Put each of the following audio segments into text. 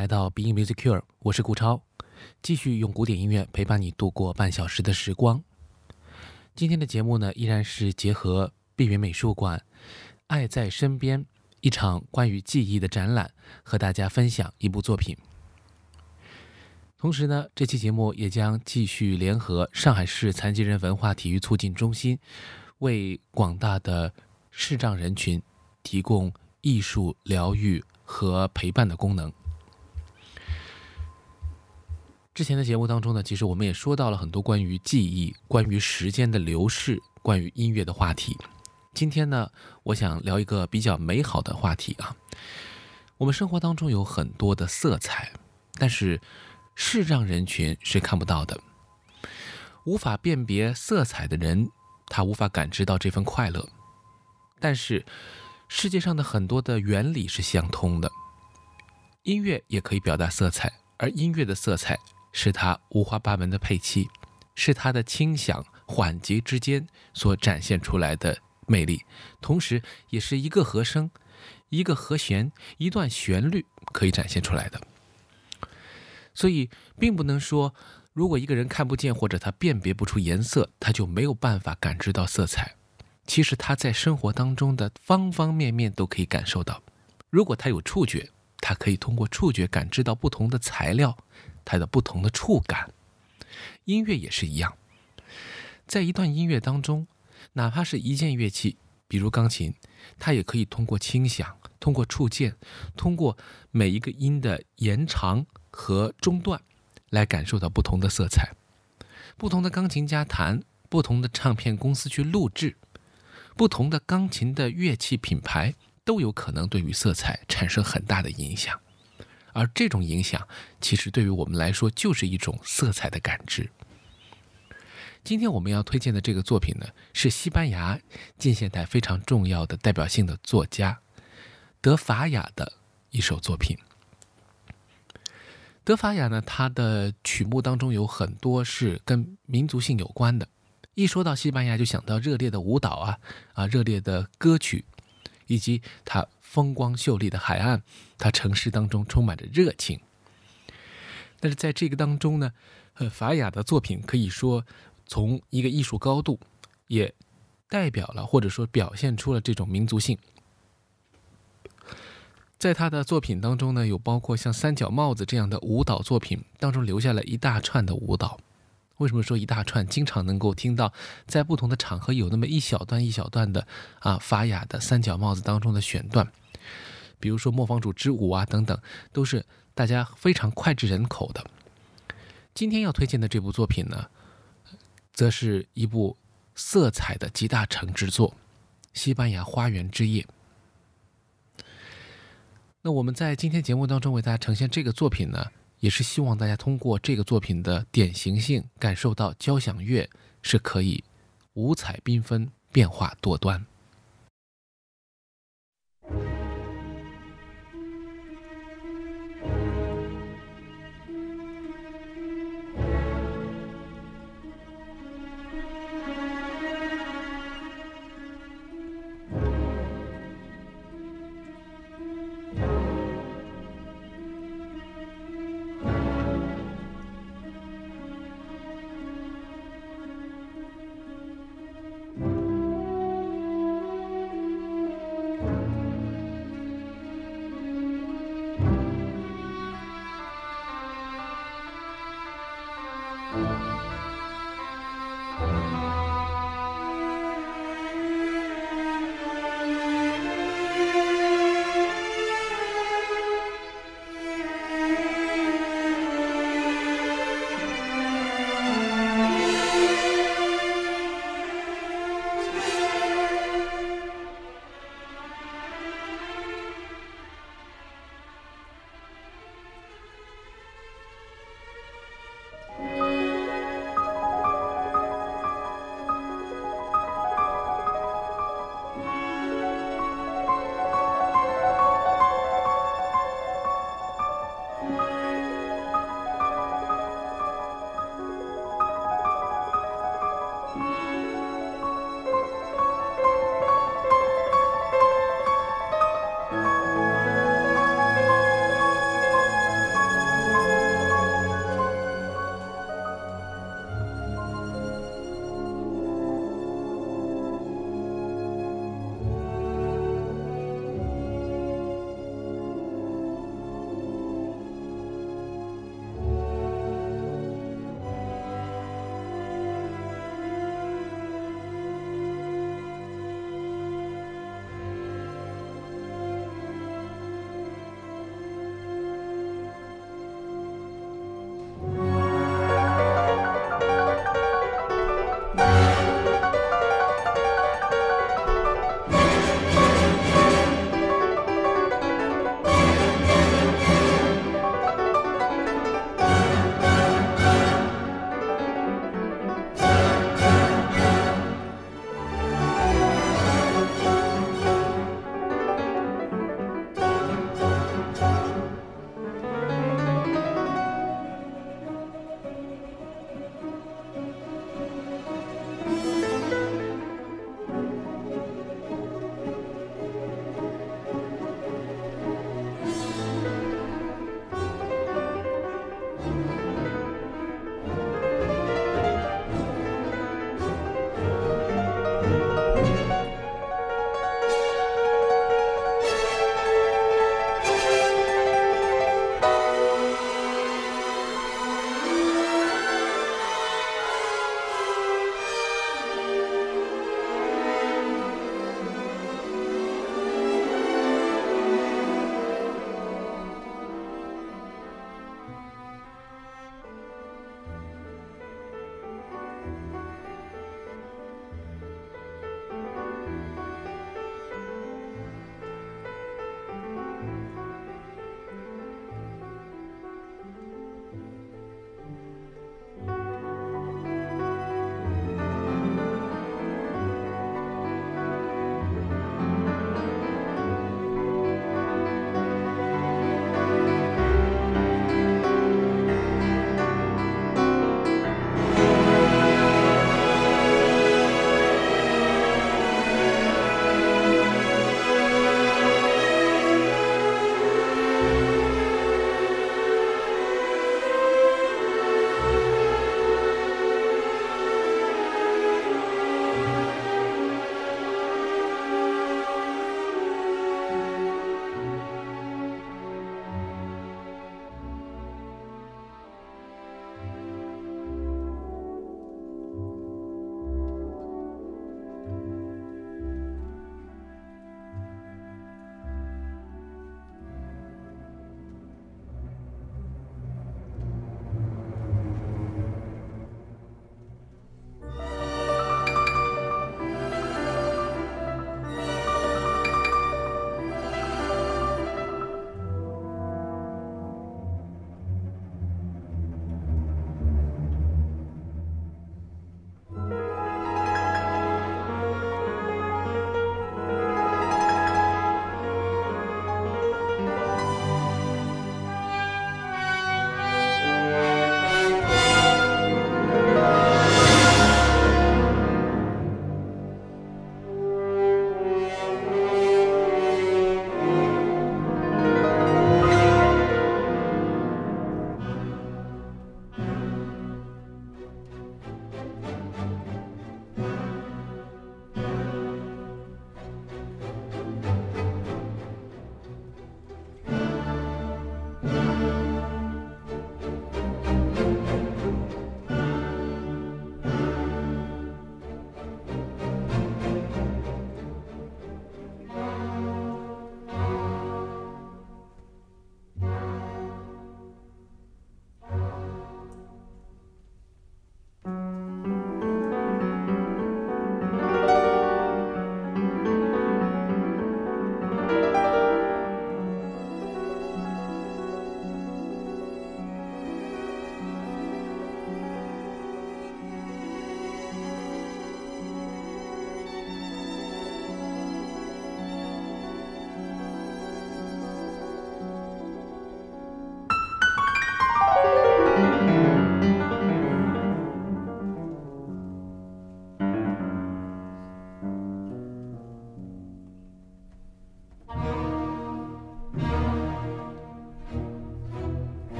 来到 Being Music Cure，我是顾超，继续用古典音乐陪伴你度过半小时的时光。今天的节目呢，依然是结合碧云美术馆“爱在身边”一场关于记忆的展览，和大家分享一部作品。同时呢，这期节目也将继续联合上海市残疾人文化体育促进中心，为广大的视障人群提供艺术疗愈和陪伴的功能。之前的节目当中呢，其实我们也说到了很多关于记忆、关于时间的流逝、关于音乐的话题。今天呢，我想聊一个比较美好的话题啊。我们生活当中有很多的色彩，但是。视障人群是看不到的，无法辨别色彩的人，他无法感知到这份快乐。但是，世界上的很多的原理是相通的，音乐也可以表达色彩，而音乐的色彩是它五花八门的配器，是它的轻响缓急之间所展现出来的魅力，同时也是一个和声、一个和弦、一段旋律可以展现出来的。所以，并不能说，如果一个人看不见或者他辨别不出颜色，他就没有办法感知到色彩。其实他在生活当中的方方面面都可以感受到。如果他有触觉，他可以通过触觉感知到不同的材料，它的不同的触感。音乐也是一样，在一段音乐当中，哪怕是一件乐器，比如钢琴，它也可以通过轻响、通过触键、通过每一个音的延长。和中断，来感受到不同的色彩。不同的钢琴家弹，不同的唱片公司去录制，不同的钢琴的乐器品牌都有可能对于色彩产生很大的影响。而这种影响，其实对于我们来说就是一种色彩的感知。今天我们要推荐的这个作品呢，是西班牙近现代非常重要的代表性的作家德法雅的一首作品。德法雅呢，他的曲目当中有很多是跟民族性有关的。一说到西班牙，就想到热烈的舞蹈啊，啊，热烈的歌曲，以及它风光秀丽的海岸，它城市当中充满着热情。但是在这个当中呢，呃，法雅的作品可以说从一个艺术高度，也代表了或者说表现出了这种民族性。在他的作品当中呢，有包括像三角帽子这样的舞蹈作品当中留下了一大串的舞蹈。为什么说一大串？经常能够听到在不同的场合有那么一小段一小段的啊法雅的三角帽子当中的选段，比如说磨坊主之舞啊等等，都是大家非常脍炙人口的。今天要推荐的这部作品呢，则是一部色彩的集大成之作——西班牙花园之夜。那我们在今天节目当中为大家呈现这个作品呢，也是希望大家通过这个作品的典型性，感受到交响乐是可以五彩缤纷、变化多端。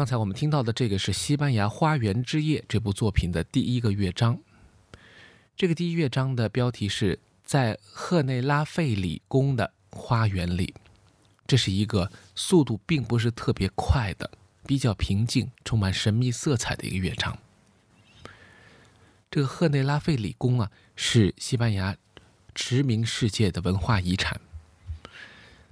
刚才我们听到的这个是西班牙《花园之夜》这部作品的第一个乐章。这个第一乐章的标题是在赫内拉费里宫的花园里，这是一个速度并不是特别快的、比较平静、充满神秘色彩的一个乐章。这个赫内拉费里宫啊，是西班牙驰名世界的文化遗产。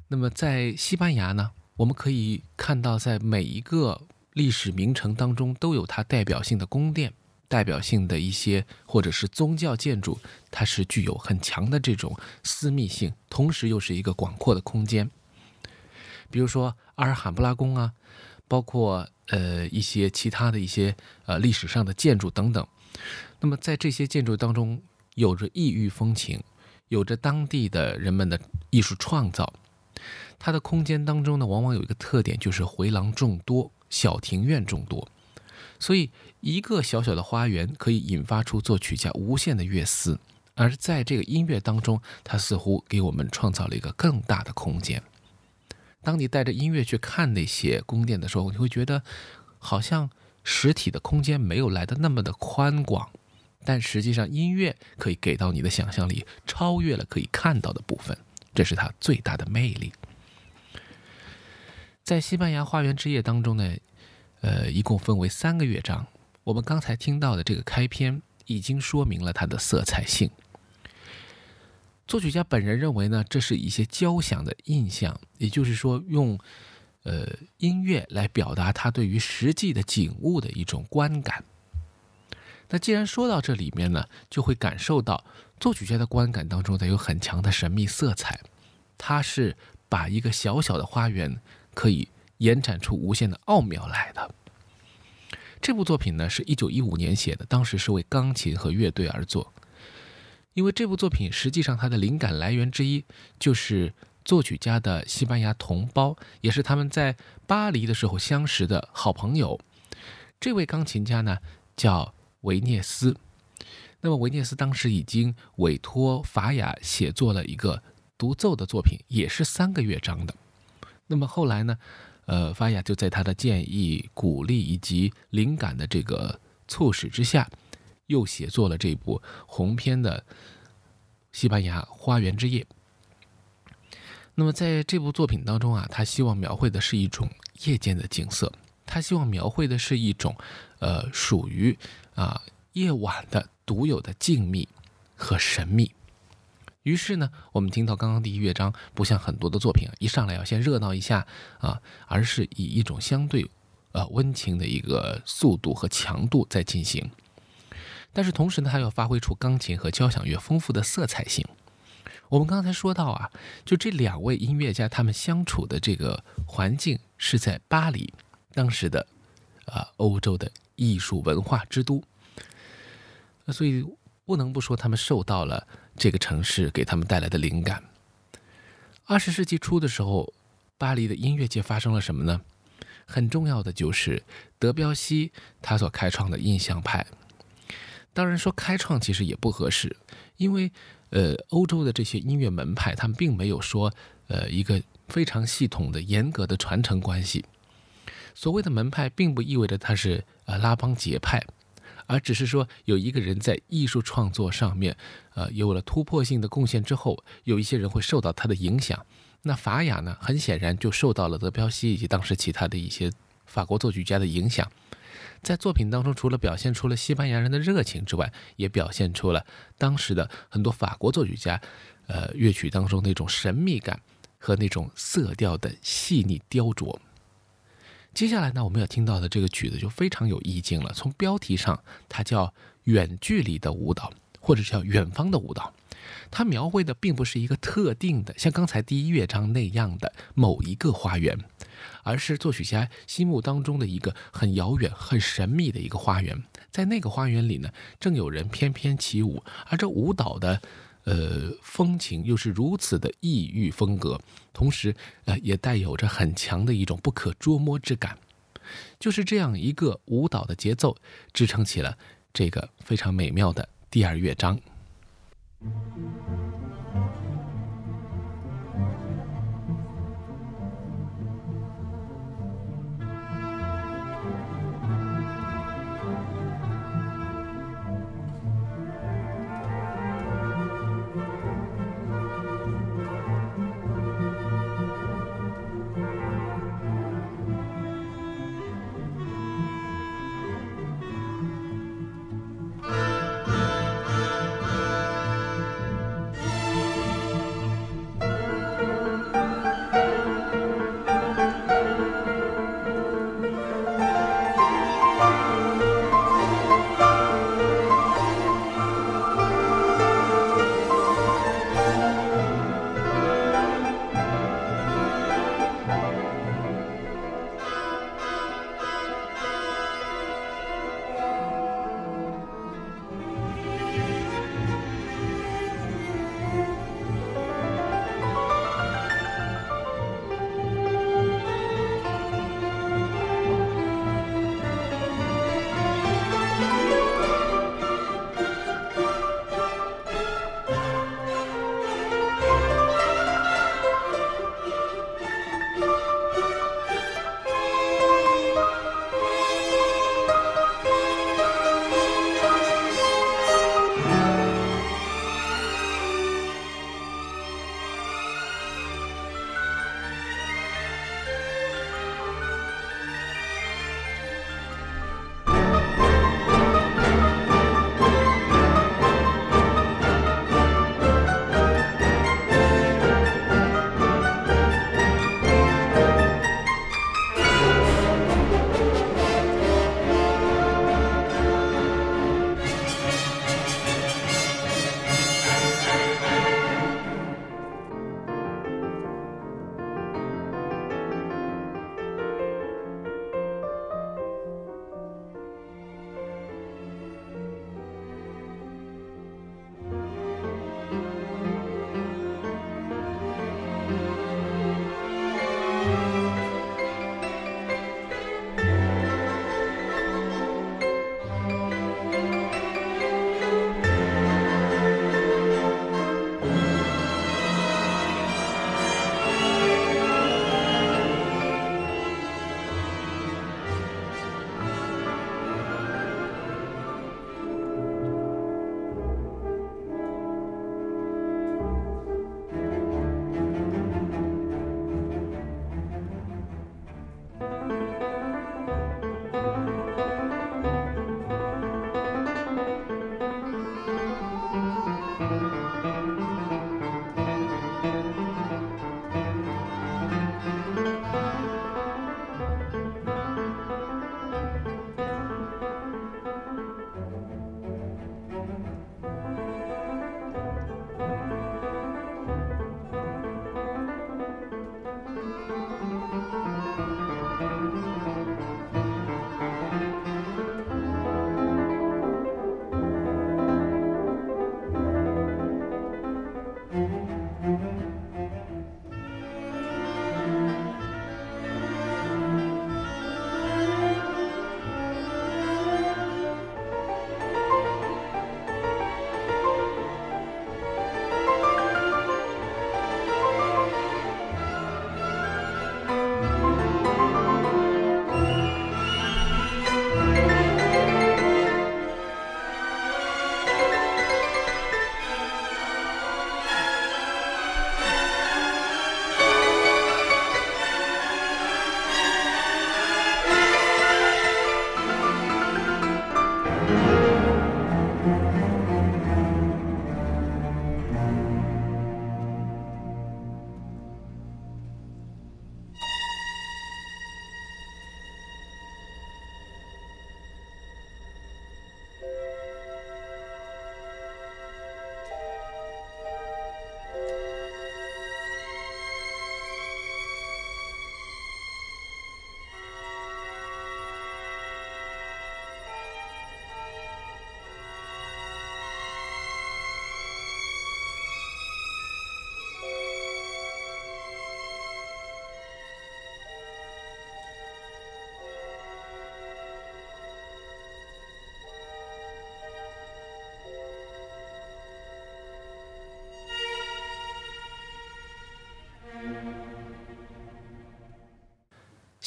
那么在西班牙呢？我们可以看到，在每一个历史名城当中，都有它代表性的宫殿、代表性的一些或者是宗教建筑，它是具有很强的这种私密性，同时又是一个广阔的空间。比如说阿尔罕布拉宫啊，包括呃一些其他的一些呃历史上的建筑等等。那么在这些建筑当中，有着异域风情，有着当地的人们的艺术创造。它的空间当中呢，往往有一个特点，就是回廊众多，小庭院众多，所以一个小小的花园可以引发出作曲家无限的乐思，而在这个音乐当中，它似乎给我们创造了一个更大的空间。当你带着音乐去看那些宫殿的时候，你会觉得好像实体的空间没有来的那么的宽广，但实际上音乐可以给到你的想象力超越了可以看到的部分，这是它最大的魅力。在西班牙花园之夜当中呢，呃，一共分为三个乐章。我们刚才听到的这个开篇已经说明了它的色彩性。作曲家本人认为呢，这是一些交响的印象，也就是说，用呃音乐来表达他对于实际的景物的一种观感。那既然说到这里面呢，就会感受到作曲家的观感当中带有很强的神秘色彩。他是把一个小小的花园。可以延展出无限的奥妙来的。这部作品呢，是一九一五年写的，当时是为钢琴和乐队而作。因为这部作品实际上它的灵感来源之一，就是作曲家的西班牙同胞，也是他们在巴黎的时候相识的好朋友。这位钢琴家呢，叫维涅斯。那么维涅斯当时已经委托法雅写作了一个独奏的作品，也是三个乐章的。那么后来呢，呃，法雅就在他的建议、鼓励以及灵感的这个促使之下，又写作了这部鸿篇的《西班牙花园之夜》。那么在这部作品当中啊，他希望描绘的是一种夜间的景色，他希望描绘的是一种，呃，属于啊夜晚的独有的静谧和神秘。于是呢，我们听到刚刚第一乐章，不像很多的作品啊，一上来要先热闹一下啊，而是以一种相对，呃温情的一个速度和强度在进行。但是同时呢，它要发挥出钢琴和交响乐丰富的色彩性。我们刚才说到啊，就这两位音乐家他们相处的这个环境是在巴黎，当时的啊欧洲的艺术文化之都。那所以不能不说他们受到了。这个城市给他们带来的灵感。二十世纪初的时候，巴黎的音乐界发生了什么呢？很重要的就是德彪西他所开创的印象派。当然说开创其实也不合适，因为呃，欧洲的这些音乐门派他们并没有说呃一个非常系统的、严格的传承关系。所谓的门派，并不意味着他是呃拉帮结派。而只是说，有一个人在艺术创作上面，呃，有了突破性的贡献之后，有一些人会受到他的影响。那法雅呢，很显然就受到了德彪西以及当时其他的一些法国作曲家的影响，在作品当中，除了表现出了西班牙人的热情之外，也表现出了当时的很多法国作曲家，呃，乐曲当中那种神秘感和那种色调的细腻雕琢。接下来呢，我们要听到的这个曲子就非常有意境了。从标题上，它叫《远距离的舞蹈》，或者叫《远方的舞蹈》。它描绘的并不是一个特定的，像刚才第一乐章那样的某一个花园，而是作曲家心目当中的一个很遥远、很神秘的一个花园。在那个花园里呢，正有人翩翩起舞，而这舞蹈的。呃，风情又是如此的异域风格，同时，呃，也带有着很强的一种不可捉摸之感。就是这样一个舞蹈的节奏，支撑起了这个非常美妙的第二乐章。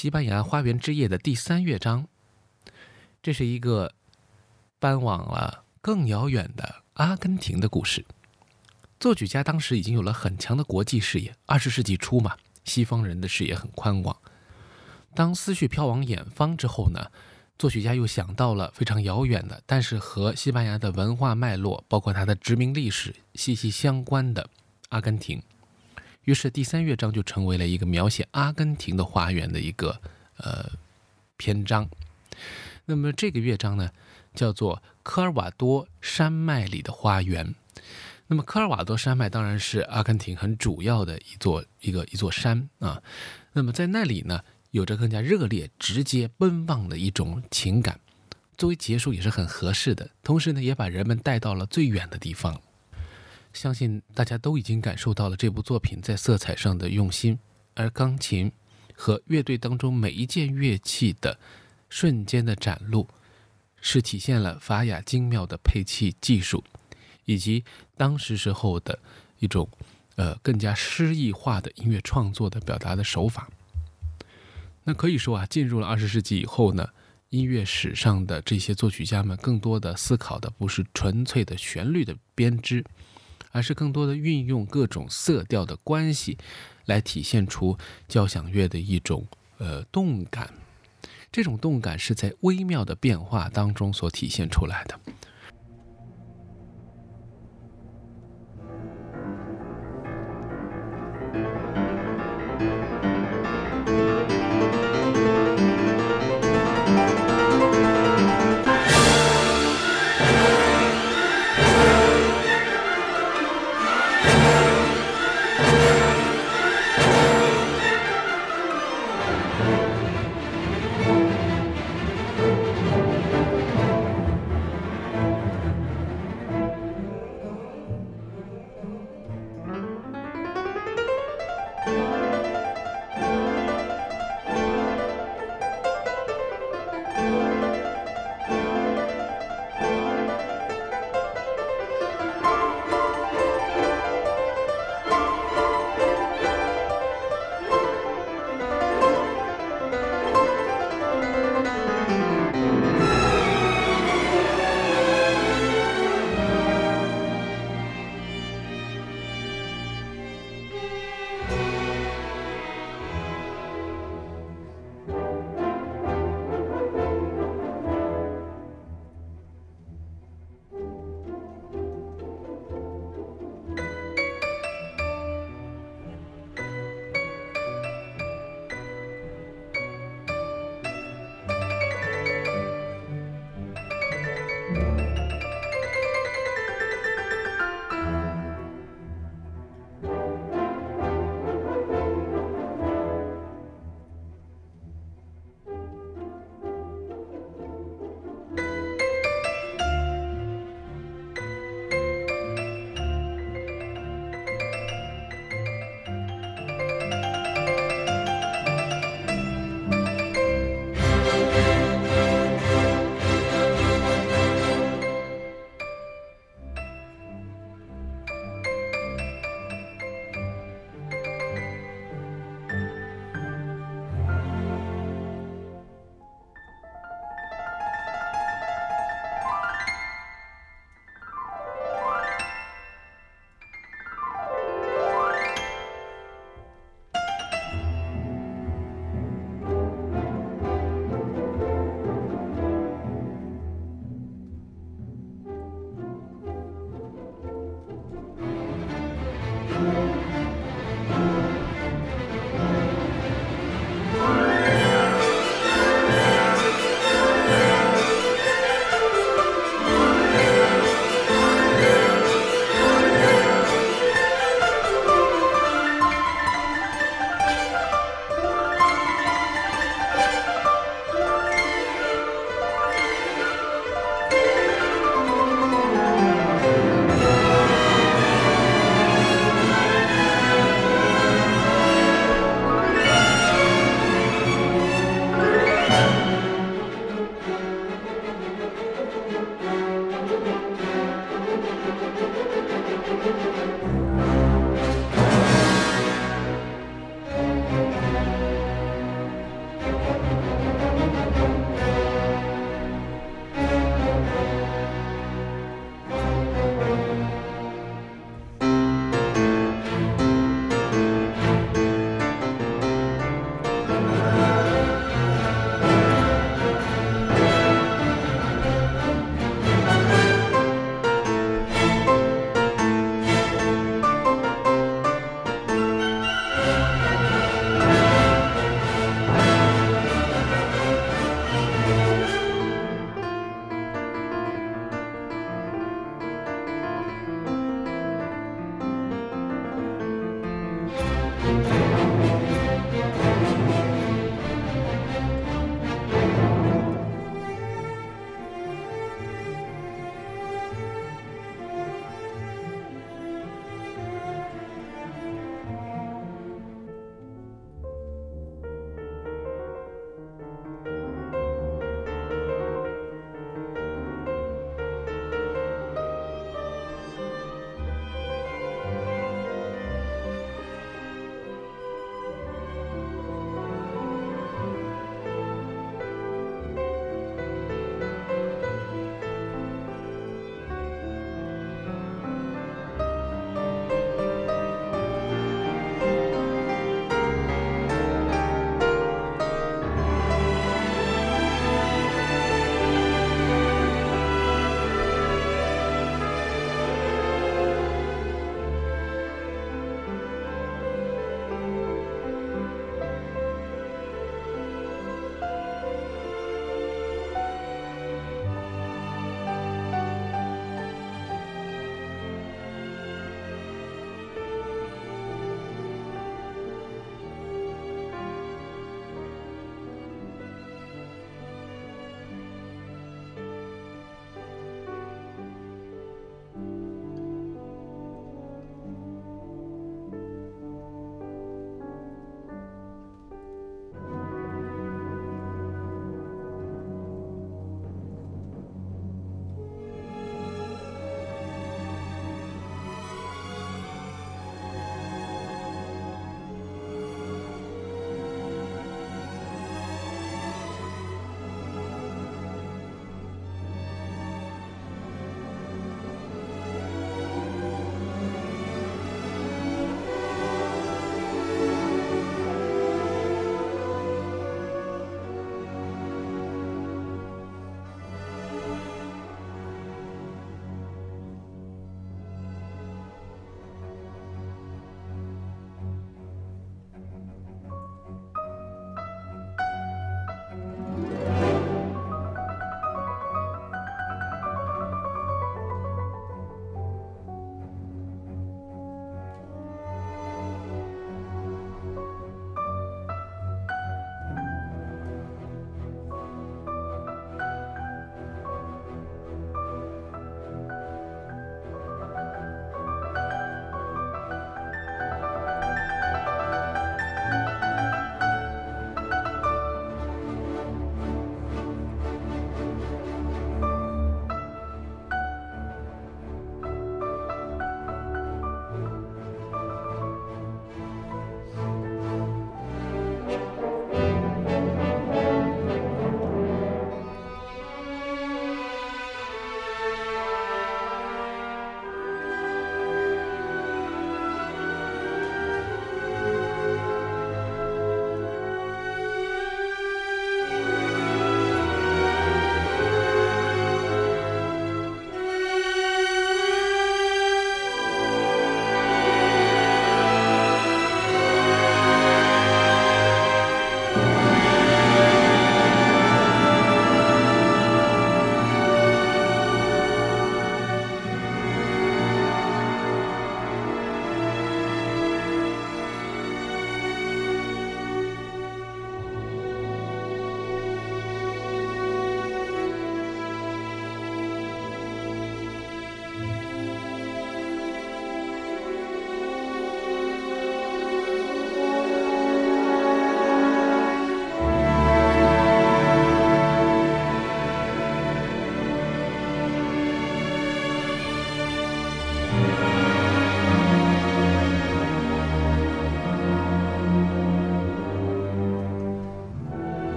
西班牙花园之夜的第三乐章，这是一个搬往了更遥远的阿根廷的故事。作曲家当时已经有了很强的国际视野，二十世纪初嘛，西方人的视野很宽广。当思绪飘往远方之后呢，作曲家又想到了非常遥远的，但是和西班牙的文化脉络，包括它的殖民历史息息相关的阿根廷。于是第三乐章就成为了一个描写阿根廷的花园的一个呃篇章。那么这个乐章呢，叫做科尔瓦多山脉里的花园。那么科尔瓦多山脉当然是阿根廷很主要的一座一个一座山啊。那么在那里呢，有着更加热烈、直接、奔放的一种情感，作为结束也是很合适的。同时呢，也把人们带到了最远的地方。相信大家都已经感受到了这部作品在色彩上的用心，而钢琴和乐队当中每一件乐器的瞬间的展露，是体现了法雅精妙的配器技术，以及当时时候的一种呃更加诗意化的音乐创作的表达的手法。那可以说啊，进入了二十世纪以后呢，音乐史上的这些作曲家们更多的思考的不是纯粹的旋律的编织。而是更多的运用各种色调的关系，来体现出交响乐的一种呃动感。这种动感是在微妙的变化当中所体现出来的。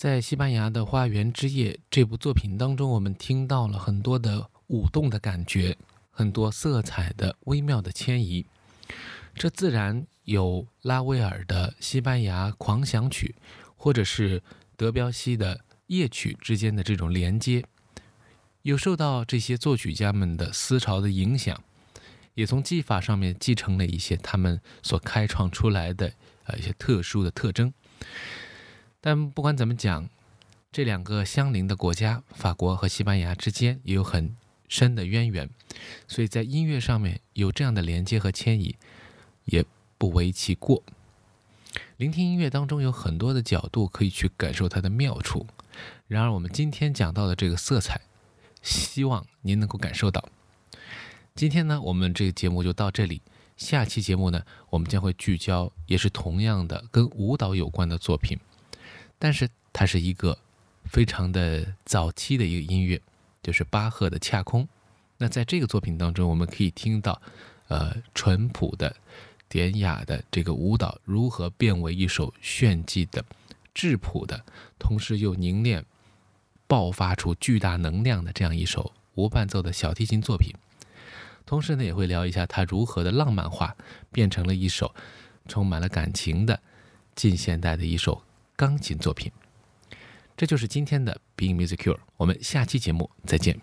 在西班牙的花园之夜这部作品当中，我们听到了很多的舞动的感觉，很多色彩的微妙的迁移。这自然有拉威尔的西班牙狂想曲，或者是德彪西的夜曲之间的这种连接，有受到这些作曲家们的思潮的影响，也从技法上面继承了一些他们所开创出来的呃一些特殊的特征。但不管怎么讲，这两个相邻的国家，法国和西班牙之间也有很深的渊源，所以在音乐上面有这样的连接和迁移，也不为其过。聆听音乐当中有很多的角度可以去感受它的妙处，然而我们今天讲到的这个色彩，希望您能够感受到。今天呢，我们这个节目就到这里，下期节目呢，我们将会聚焦也是同样的跟舞蹈有关的作品。但是它是一个非常的早期的一个音乐，就是巴赫的《恰空》。那在这个作品当中，我们可以听到，呃，淳朴的、典雅的这个舞蹈如何变为一首炫技的、质朴的，同时又凝练、爆发出巨大能量的这样一首无伴奏的小提琴作品。同时呢，也会聊一下它如何的浪漫化，变成了一首充满了感情的近现代的一首。钢琴作品，这就是今天的 Being Music Cure。我们下期节目再见。